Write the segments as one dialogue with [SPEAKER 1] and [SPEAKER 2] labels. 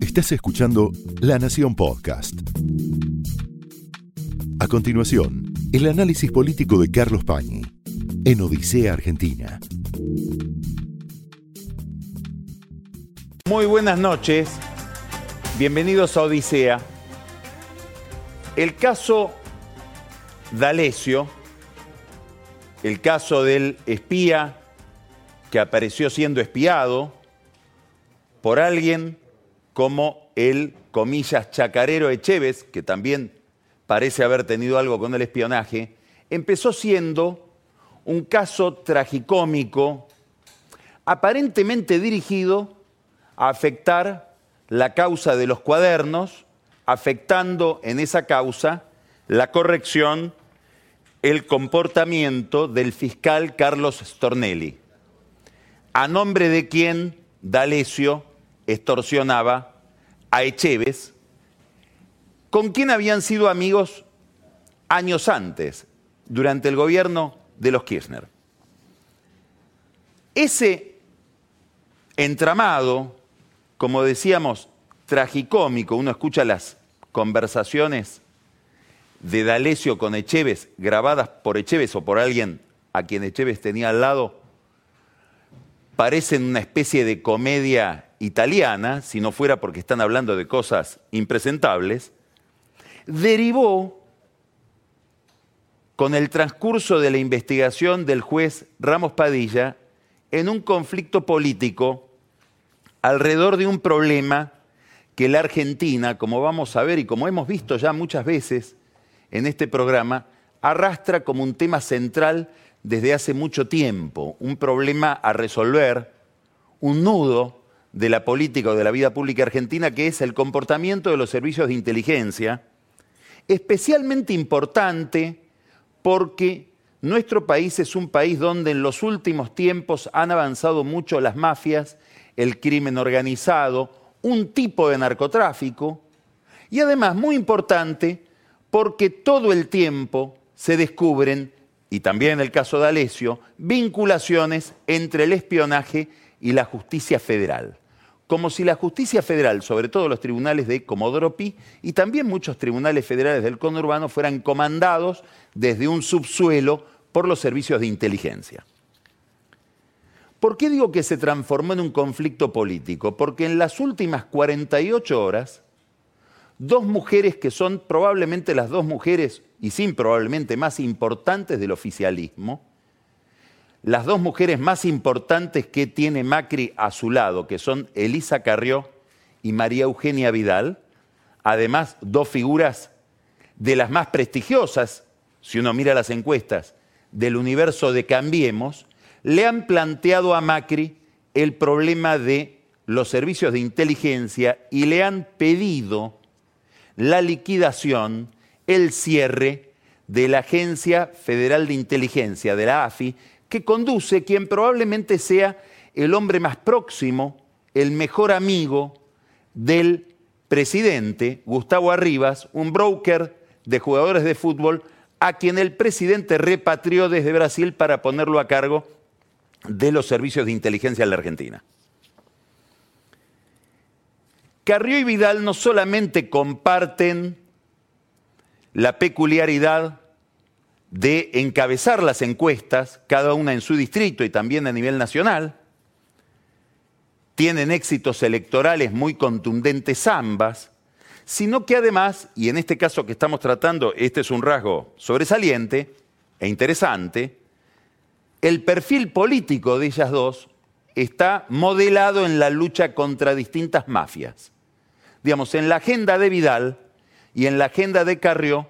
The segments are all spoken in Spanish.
[SPEAKER 1] Estás escuchando La Nación Podcast. A continuación, el análisis político de Carlos Pañi en Odisea Argentina.
[SPEAKER 2] Muy buenas noches, bienvenidos a Odisea. El caso D'Alessio, el caso del espía que apareció siendo espiado por alguien como el, comillas, chacarero Echeves, que también parece haber tenido algo con el espionaje, empezó siendo un caso tragicómico, aparentemente dirigido a afectar la causa de los cuadernos, afectando en esa causa la corrección, el comportamiento del fiscal Carlos Stornelli, a nombre de quien D'Alessio extorsionaba a Echeves, con quien habían sido amigos años antes, durante el gobierno de los Kirchner. Ese entramado, como decíamos, tragicómico, uno escucha las conversaciones de D'Alessio con Echeves, grabadas por Echeves o por alguien a quien Echeves tenía al lado, parecen una especie de comedia italiana, si no fuera porque están hablando de cosas impresentables, derivó con el transcurso de la investigación del juez Ramos Padilla en un conflicto político alrededor de un problema que la Argentina, como vamos a ver y como hemos visto ya muchas veces en este programa, arrastra como un tema central desde hace mucho tiempo, un problema a resolver, un nudo de la política o de la vida pública argentina, que es el comportamiento de los servicios de inteligencia, especialmente importante porque nuestro país es un país donde en los últimos tiempos han avanzado mucho las mafias, el crimen organizado, un tipo de narcotráfico, y además muy importante porque todo el tiempo se descubren, y también en el caso de Alesio, vinculaciones entre el espionaje y la justicia federal como si la justicia federal, sobre todo los tribunales de Comodoro Pi y también muchos tribunales federales del conurbano, fueran comandados desde un subsuelo por los servicios de inteligencia. ¿Por qué digo que se transformó en un conflicto político? Porque en las últimas 48 horas, dos mujeres que son probablemente las dos mujeres, y sin probablemente más importantes del oficialismo, las dos mujeres más importantes que tiene Macri a su lado, que son Elisa Carrió y María Eugenia Vidal, además dos figuras de las más prestigiosas, si uno mira las encuestas, del universo de Cambiemos, le han planteado a Macri el problema de los servicios de inteligencia y le han pedido la liquidación, el cierre de la Agencia Federal de Inteligencia, de la AFI, que conduce quien probablemente sea el hombre más próximo, el mejor amigo del presidente, Gustavo Arribas, un broker de jugadores de fútbol, a quien el presidente repatrió desde Brasil para ponerlo a cargo de los servicios de inteligencia en la Argentina. Carrió y Vidal no solamente comparten la peculiaridad de encabezar las encuestas, cada una en su distrito y también a nivel nacional. Tienen éxitos electorales muy contundentes ambas, sino que además, y en este caso que estamos tratando, este es un rasgo sobresaliente e interesante, el perfil político de ellas dos está modelado en la lucha contra distintas mafias. Digamos, en la agenda de Vidal y en la agenda de Carrió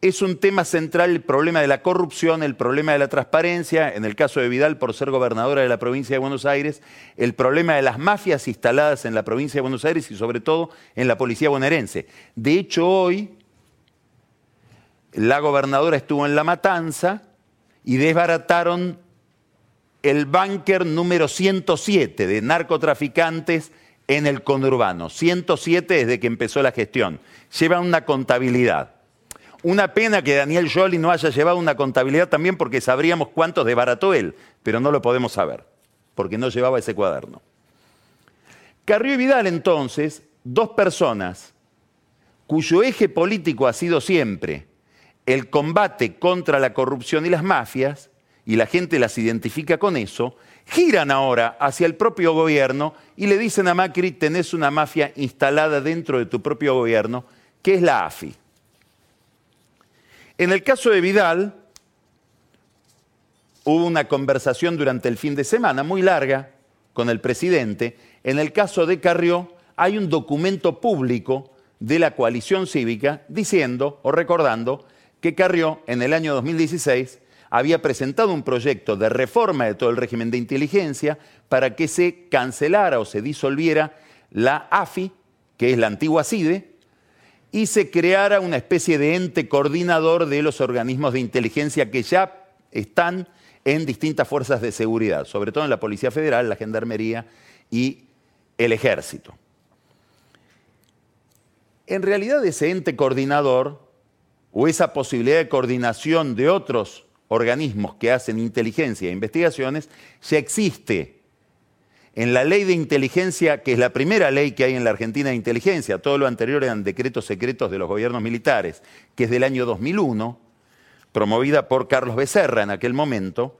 [SPEAKER 2] es un tema central el problema de la corrupción, el problema de la transparencia, en el caso de Vidal por ser gobernadora de la provincia de Buenos Aires, el problema de las mafias instaladas en la provincia de Buenos Aires y sobre todo en la policía bonaerense. De hecho, hoy la gobernadora estuvo en La Matanza y desbarataron el búnker número 107 de narcotraficantes en el conurbano. 107 desde que empezó la gestión. Lleva una contabilidad. Una pena que Daniel Jolie no haya llevado una contabilidad también porque sabríamos cuántos desbarató él, pero no lo podemos saber, porque no llevaba ese cuaderno. Carrió y Vidal entonces, dos personas cuyo eje político ha sido siempre el combate contra la corrupción y las mafias, y la gente las identifica con eso, giran ahora hacia el propio gobierno y le dicen a Macri, tenés una mafia instalada dentro de tu propio gobierno, que es la AFI. En el caso de Vidal, hubo una conversación durante el fin de semana muy larga con el presidente. En el caso de Carrió, hay un documento público de la coalición cívica diciendo o recordando que Carrió en el año 2016 había presentado un proyecto de reforma de todo el régimen de inteligencia para que se cancelara o se disolviera la AFI, que es la antigua CIDE, y se creara una especie de ente coordinador de los organismos de inteligencia que ya están en distintas fuerzas de seguridad, sobre todo en la Policía Federal, la Gendarmería y el Ejército. En realidad ese ente coordinador o esa posibilidad de coordinación de otros organismos que hacen inteligencia e investigaciones ya existe. En la ley de inteligencia, que es la primera ley que hay en la Argentina de inteligencia, todo lo anterior eran decretos secretos de los gobiernos militares, que es del año 2001, promovida por Carlos Becerra en aquel momento,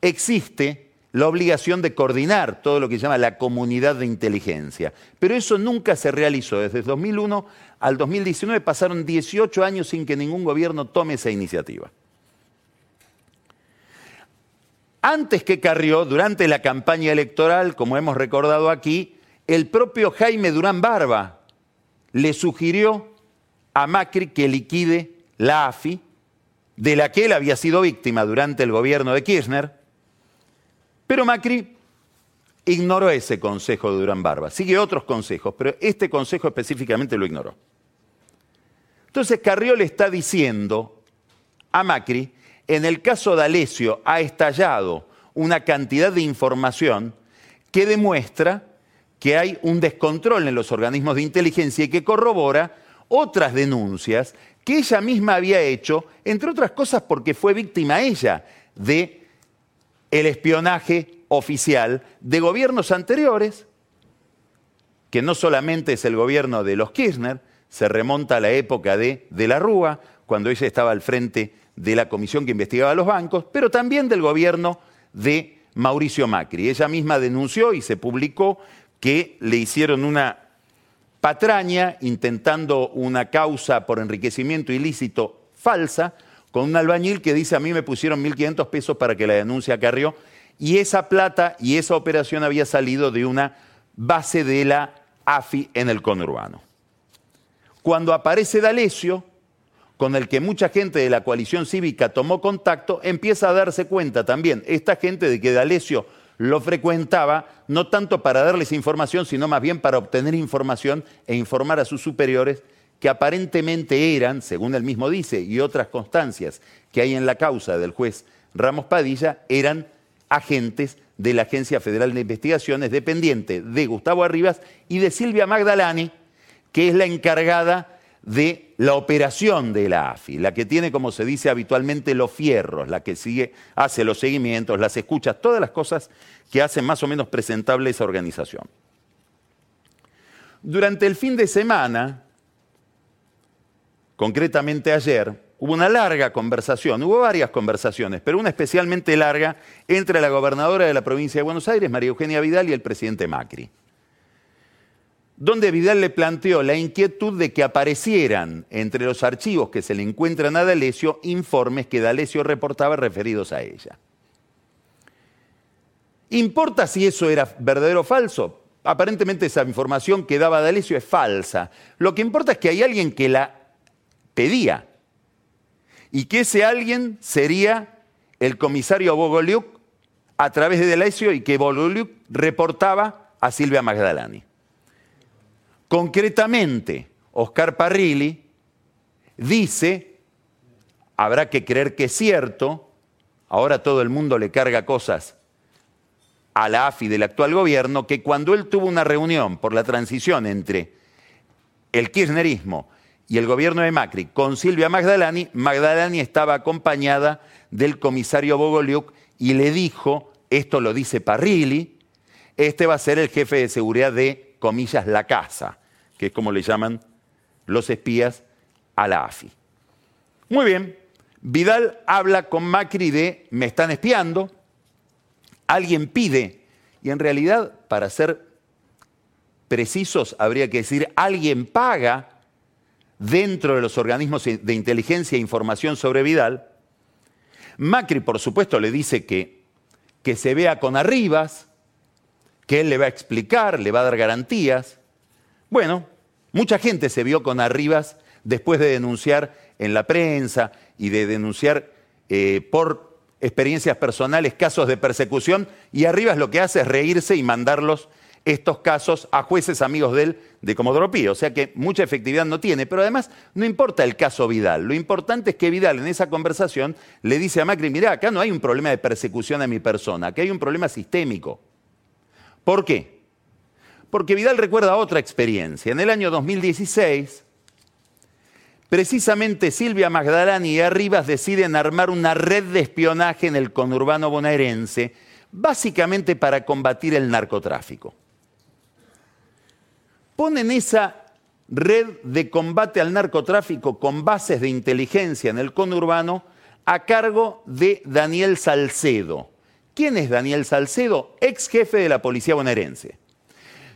[SPEAKER 2] existe la obligación de coordinar todo lo que se llama la comunidad de inteligencia. Pero eso nunca se realizó. Desde 2001 al 2019 pasaron 18 años sin que ningún gobierno tome esa iniciativa. Antes que Carrió, durante la campaña electoral, como hemos recordado aquí, el propio Jaime Durán Barba le sugirió a Macri que liquide la AFI, de la que él había sido víctima durante el gobierno de Kirchner, pero Macri ignoró ese consejo de Durán Barba. Sigue otros consejos, pero este consejo específicamente lo ignoró. Entonces Carrió le está diciendo a Macri, en el caso de Alesio ha estallado una cantidad de información que demuestra que hay un descontrol en los organismos de inteligencia y que corrobora otras denuncias que ella misma había hecho, entre otras cosas porque fue víctima ella de el espionaje oficial de gobiernos anteriores, que no solamente es el gobierno de los Kirchner, se remonta a la época de, de la Rúa, cuando ella estaba al frente de la comisión que investigaba los bancos, pero también del gobierno de Mauricio Macri. Ella misma denunció y se publicó que le hicieron una patraña intentando una causa por enriquecimiento ilícito falsa con un albañil que dice a mí me pusieron 1.500 pesos para que la denuncia Carrió y esa plata y esa operación había salido de una base de la AFI en el conurbano. Cuando aparece D'Alessio, con el que mucha gente de la coalición cívica tomó contacto, empieza a darse cuenta también. Esta gente de que D'Alessio lo frecuentaba no tanto para darles información, sino más bien para obtener información e informar a sus superiores que aparentemente eran, según él mismo dice, y otras constancias que hay en la causa del juez Ramos Padilla, eran agentes de la Agencia Federal de Investigaciones, dependiente de Gustavo Arribas y de Silvia Magdalani, que es la encargada de la operación de la AFI, la que tiene, como se dice habitualmente, los fierros, la que sigue, hace los seguimientos, las escuchas, todas las cosas que hacen más o menos presentable esa organización. Durante el fin de semana, concretamente ayer, hubo una larga conversación, hubo varias conversaciones, pero una especialmente larga entre la gobernadora de la provincia de Buenos Aires, María Eugenia Vidal, y el presidente Macri, donde Vidal le planteó la inquietud de que aparecieran entre los archivos que se le encuentran a D'Alessio informes que D'Alessio reportaba referidos a ella. ¿Importa si eso era verdadero o falso? Aparentemente esa información que daba D'Alessio es falsa. Lo que importa es que hay alguien que la pedía. Y que ese alguien sería el comisario Bogoliuk a través de Delacio y que Bogoliuk reportaba a Silvia Magdalani. Concretamente, Oscar Parrilli dice, habrá que creer que es cierto, ahora todo el mundo le carga cosas a la AFI del actual gobierno, que cuando él tuvo una reunión por la transición entre el kirchnerismo y el gobierno de Macri con Silvia Magdalani, Magdalani estaba acompañada del comisario Bogoliuk y le dijo, esto lo dice Parrilli, este va a ser el jefe de seguridad de comillas, la casa, que es como le llaman los espías a la AFI. Muy bien, Vidal habla con Macri de me están espiando, alguien pide, y en realidad, para ser precisos, habría que decir alguien paga dentro de los organismos de inteligencia e información sobre Vidal. Macri, por supuesto, le dice que, que se vea con Arribas, que él le va a explicar, le va a dar garantías. Bueno, mucha gente se vio con Arribas después de denunciar en la prensa y de denunciar eh, por experiencias personales casos de persecución, y Arribas lo que hace es reírse y mandarlos estos casos a jueces amigos de él de Comodoro Pío, o sea que mucha efectividad no tiene, pero además no importa el caso Vidal, lo importante es que Vidal en esa conversación le dice a Macri, mira, acá no hay un problema de persecución a mi persona, acá hay un problema sistémico. ¿Por qué? Porque Vidal recuerda otra experiencia. En el año 2016, precisamente Silvia Magdalani y Arribas deciden armar una red de espionaje en el conurbano bonaerense, básicamente para combatir el narcotráfico. Ponen esa red de combate al narcotráfico con bases de inteligencia en el conurbano a cargo de Daniel Salcedo, ¿Quién es Daniel Salcedo? Ex jefe de la policía bonaerense.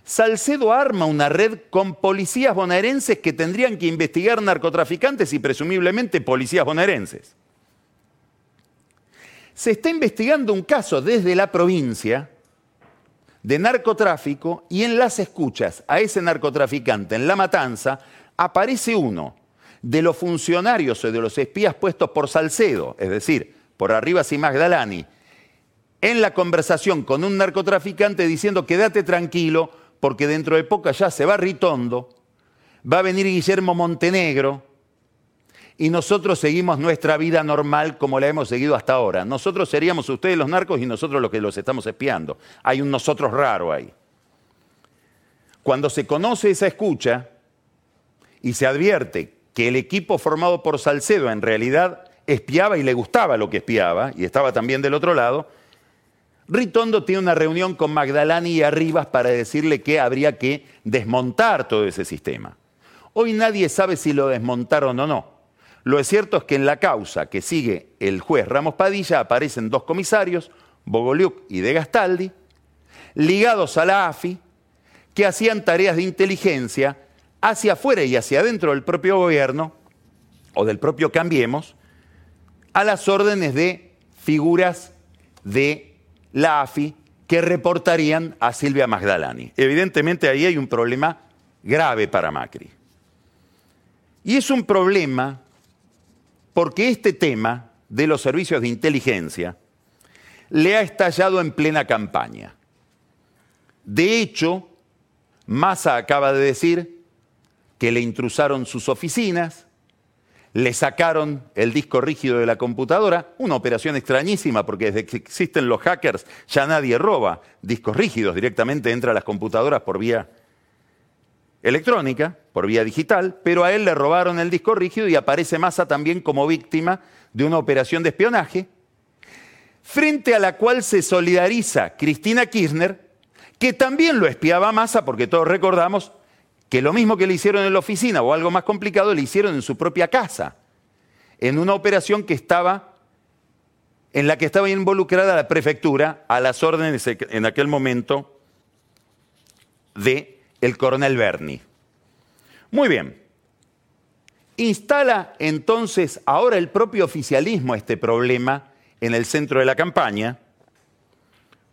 [SPEAKER 2] Salcedo arma una red con policías bonaerenses que tendrían que investigar narcotraficantes y presumiblemente policías bonaerenses. Se está investigando un caso desde la provincia de narcotráfico y en las escuchas a ese narcotraficante en La Matanza aparece uno de los funcionarios o de los espías puestos por Salcedo, es decir, por Arribas y Magdalani, en la conversación con un narcotraficante diciendo quédate tranquilo porque dentro de poco ya se va Ritondo, va a venir Guillermo Montenegro y nosotros seguimos nuestra vida normal como la hemos seguido hasta ahora. Nosotros seríamos ustedes los narcos y nosotros los que los estamos espiando. Hay un nosotros raro ahí. Cuando se conoce esa escucha y se advierte que el equipo formado por Salcedo en realidad espiaba y le gustaba lo que espiaba y estaba también del otro lado, Ritondo tiene una reunión con Magdalani y Arribas para decirle que habría que desmontar todo ese sistema. Hoy nadie sabe si lo desmontaron o no. Lo cierto es que en la causa que sigue el juez Ramos Padilla aparecen dos comisarios, Bogoliuk y De Gastaldi, ligados a la AFI, que hacían tareas de inteligencia hacia afuera y hacia adentro del propio gobierno o del propio Cambiemos, a las órdenes de figuras de la AFI que reportarían a Silvia Magdalani. Evidentemente ahí hay un problema grave para Macri. Y es un problema porque este tema de los servicios de inteligencia le ha estallado en plena campaña. De hecho, Massa acaba de decir que le intrusaron sus oficinas, le sacaron el disco rígido de la computadora, una operación extrañísima porque desde que existen los hackers ya nadie roba discos rígidos, directamente entra a las computadoras por vía electrónica, por vía digital, pero a él le robaron el disco rígido y aparece Massa también como víctima de una operación de espionaje, frente a la cual se solidariza Cristina Kirchner, que también lo espiaba a Massa, porque todos recordamos que lo mismo que le hicieron en la oficina o algo más complicado, le hicieron en su propia casa, en una operación que estaba, en la que estaba involucrada la prefectura a las órdenes en aquel momento de el coronel Berni. Muy bien. Instala entonces ahora el propio oficialismo este problema en el centro de la campaña.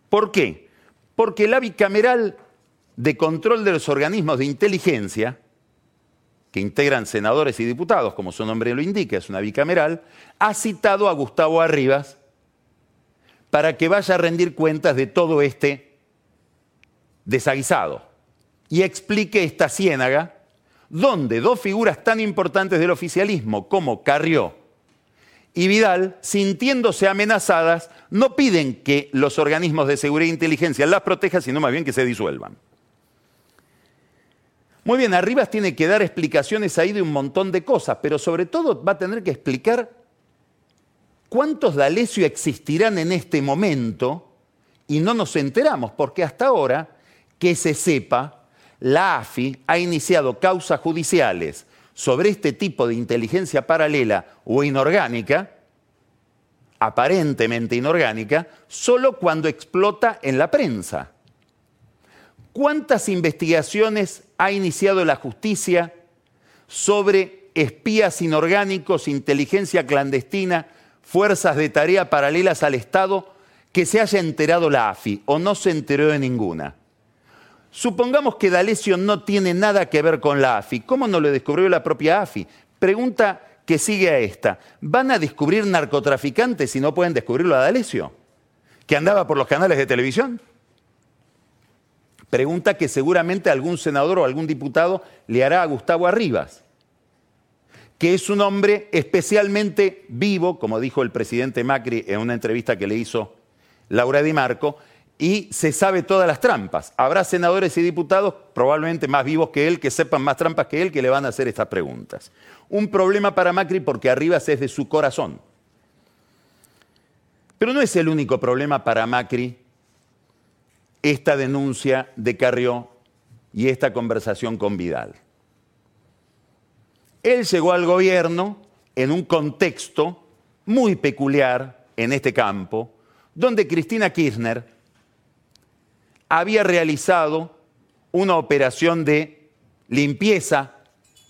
[SPEAKER 2] ¿Por qué? Porque la bicameral de control de los organismos de inteligencia, que integran senadores y diputados, como su nombre lo indica, es una bicameral, ha citado a Gustavo Arribas para que vaya a rendir cuentas de todo este desaguisado y explique esta ciénaga donde dos figuras tan importantes del oficialismo como Carrió y Vidal, sintiéndose amenazadas, no piden que los organismos de seguridad e inteligencia las protejan, sino más bien que se disuelvan. Muy bien, Arribas tiene que dar explicaciones ahí de un montón de cosas, pero sobre todo va a tener que explicar cuántos D'Alessio existirán en este momento y no nos enteramos, porque hasta ahora, que se sepa, la AFI ha iniciado causas judiciales sobre este tipo de inteligencia paralela o inorgánica, aparentemente inorgánica, solo cuando explota en la prensa. ¿Cuántas investigaciones ha iniciado la justicia sobre espías inorgánicos, inteligencia clandestina, fuerzas de tarea paralelas al Estado que se haya enterado la AFI o no se enteró de ninguna? Supongamos que D'Alessio no tiene nada que ver con la AFI. ¿Cómo no lo descubrió la propia AFI? Pregunta que sigue a esta. ¿Van a descubrir narcotraficantes si no pueden descubrirlo a D'Alessio? ¿Que andaba por los canales de televisión? Pregunta que seguramente algún senador o algún diputado le hará a Gustavo Arribas, que es un hombre especialmente vivo, como dijo el presidente Macri en una entrevista que le hizo Laura Di Marco, y se sabe todas las trampas. Habrá senadores y diputados, probablemente más vivos que él, que sepan más trampas que él, que le van a hacer estas preguntas. Un problema para Macri porque Arribas es de su corazón. Pero no es el único problema para Macri esta denuncia de Carrió y esta conversación con Vidal. Él llegó al gobierno en un contexto muy peculiar en este campo, donde Cristina Kirchner había realizado una operación de limpieza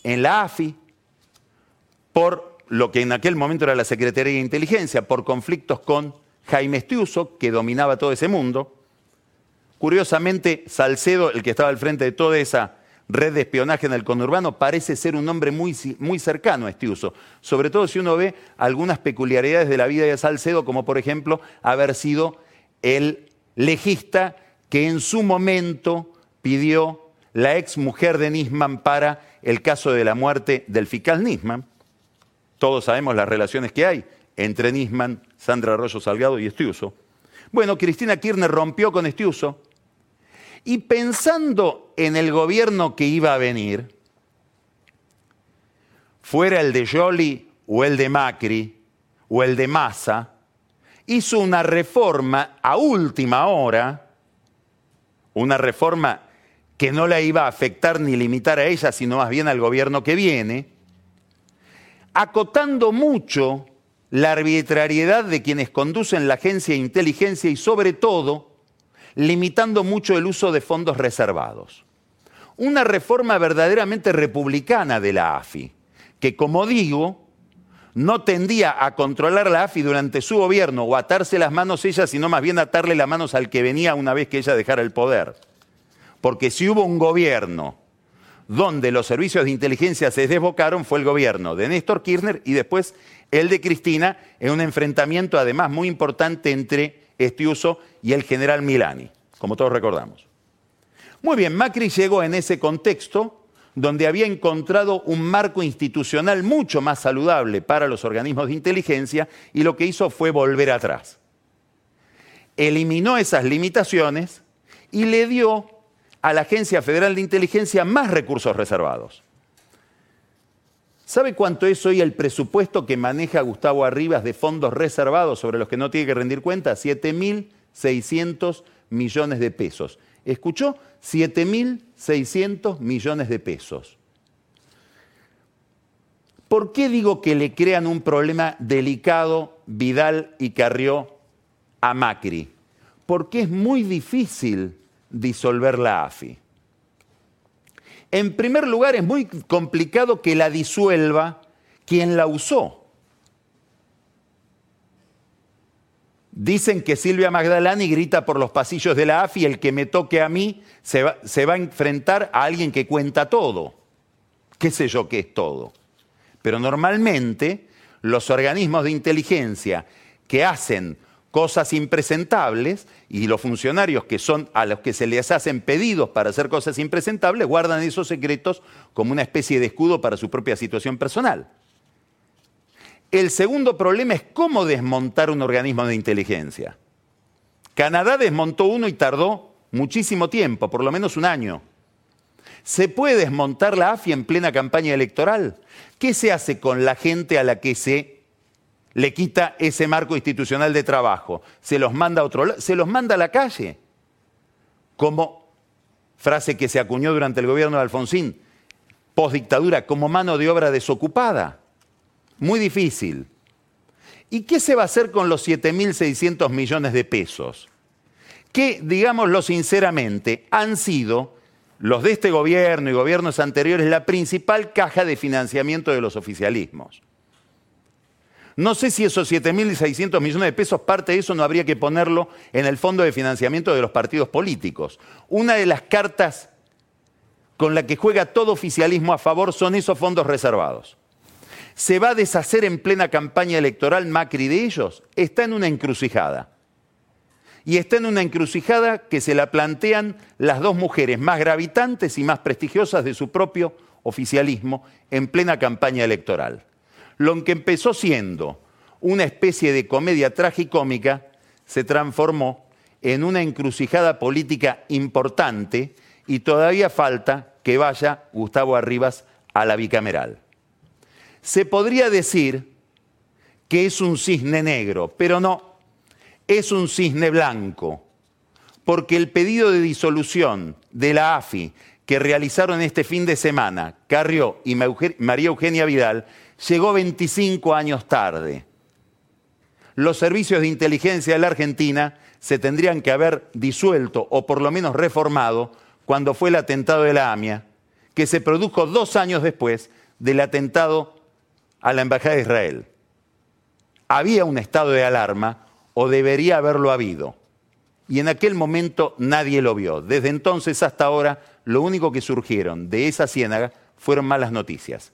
[SPEAKER 2] en la AFI por lo que en aquel momento era la Secretaría de Inteligencia, por conflictos con Jaime Estiuso, que dominaba todo ese mundo, Curiosamente, Salcedo, el que estaba al frente de toda esa red de espionaje en el conurbano, parece ser un hombre muy, muy cercano a este uso. Sobre todo si uno ve algunas peculiaridades de la vida de Salcedo, como por ejemplo haber sido el legista que en su momento pidió la ex mujer de Nisman para el caso de la muerte del fiscal Nisman. Todos sabemos las relaciones que hay entre Nisman, Sandra Arroyo Salgado y Estiuso. Bueno, Cristina Kirchner rompió con Estiuso y pensando en el gobierno que iba a venir, fuera el de Joly o el de Macri o el de Massa, hizo una reforma a última hora, una reforma que no la iba a afectar ni limitar a ella, sino más bien al gobierno que viene, acotando mucho la arbitrariedad de quienes conducen la agencia de inteligencia y sobre todo limitando mucho el uso de fondos reservados. Una reforma verdaderamente republicana de la AFI, que como digo, no tendía a controlar la AFI durante su gobierno o atarse las manos ella, sino más bien atarle las manos al que venía una vez que ella dejara el poder. Porque si hubo un gobierno donde los servicios de inteligencia se desbocaron, fue el gobierno de Néstor Kirchner y después el de Cristina, en un enfrentamiento además muy importante entre Estiuso y el general Milani, como todos recordamos. Muy bien, Macri llegó en ese contexto donde había encontrado un marco institucional mucho más saludable para los organismos de inteligencia y lo que hizo fue volver atrás. Eliminó esas limitaciones y le dio a la Agencia Federal de Inteligencia más recursos reservados. ¿Sabe cuánto es hoy el presupuesto que maneja Gustavo Arribas de fondos reservados sobre los que no tiene que rendir cuenta? 7.600 millones de pesos. ¿Escuchó? 7.600 millones de pesos. ¿Por qué digo que le crean un problema delicado Vidal y Carrió a Macri? Porque es muy difícil disolver la AFI. En primer lugar, es muy complicado que la disuelva quien la usó. Dicen que Silvia Magdalani grita por los pasillos de la AFI, el que me toque a mí se va, se va, a enfrentar a alguien que cuenta todo. ¿Qué sé yo qué es todo? Pero normalmente los organismos de inteligencia que hacen cosas impresentables y los funcionarios que son a los que se les hacen pedidos para hacer cosas impresentables guardan esos secretos como una especie de escudo para su propia situación personal. El segundo problema es cómo desmontar un organismo de inteligencia. Canadá desmontó uno y tardó muchísimo tiempo, por lo menos un año. ¿Se puede desmontar la AFI en plena campaña electoral? ¿Qué se hace con la gente a la que se le quita ese marco institucional de trabajo, se los manda a otro se los manda a la calle, como frase que se acuñó durante el gobierno de Alfonsín, postdictadura, como mano de obra desocupada. Muy difícil. ¿Y qué se va a hacer con los 7.600 millones de pesos? Que, digámoslo sinceramente, han sido los de este gobierno y gobiernos anteriores la principal caja de financiamiento de los oficialismos. No sé si esos 7.600 millones de pesos, parte de eso no habría que ponerlo en el fondo de financiamiento de los partidos políticos. Una de las cartas con la que juega todo oficialismo a favor son esos fondos reservados. ¿Se va a deshacer en plena campaña electoral Macri de ellos? Está en una encrucijada. Y está en una encrucijada que se la plantean las dos mujeres más gravitantes y más prestigiosas de su propio oficialismo en plena campaña electoral. Lo que empezó siendo una especie de comedia tragicómica se transformó en una encrucijada política importante y todavía falta que vaya Gustavo Arribas a la bicameral. Se podría decir que es un cisne negro, pero no, es un cisne blanco, porque el pedido de disolución de la AFI que realizaron este fin de semana Carrió y María Eugenia Vidal llegó 25 años tarde. Los servicios de inteligencia de la Argentina se tendrían que haber disuelto o por lo menos reformado cuando fue el atentado de la AMIA, que se produjo dos años después del atentado a la Embajada de Israel. Había un estado de alarma o debería haberlo habido. Y en aquel momento nadie lo vio. Desde entonces hasta ahora, lo único que surgieron de esa ciénaga fueron malas noticias.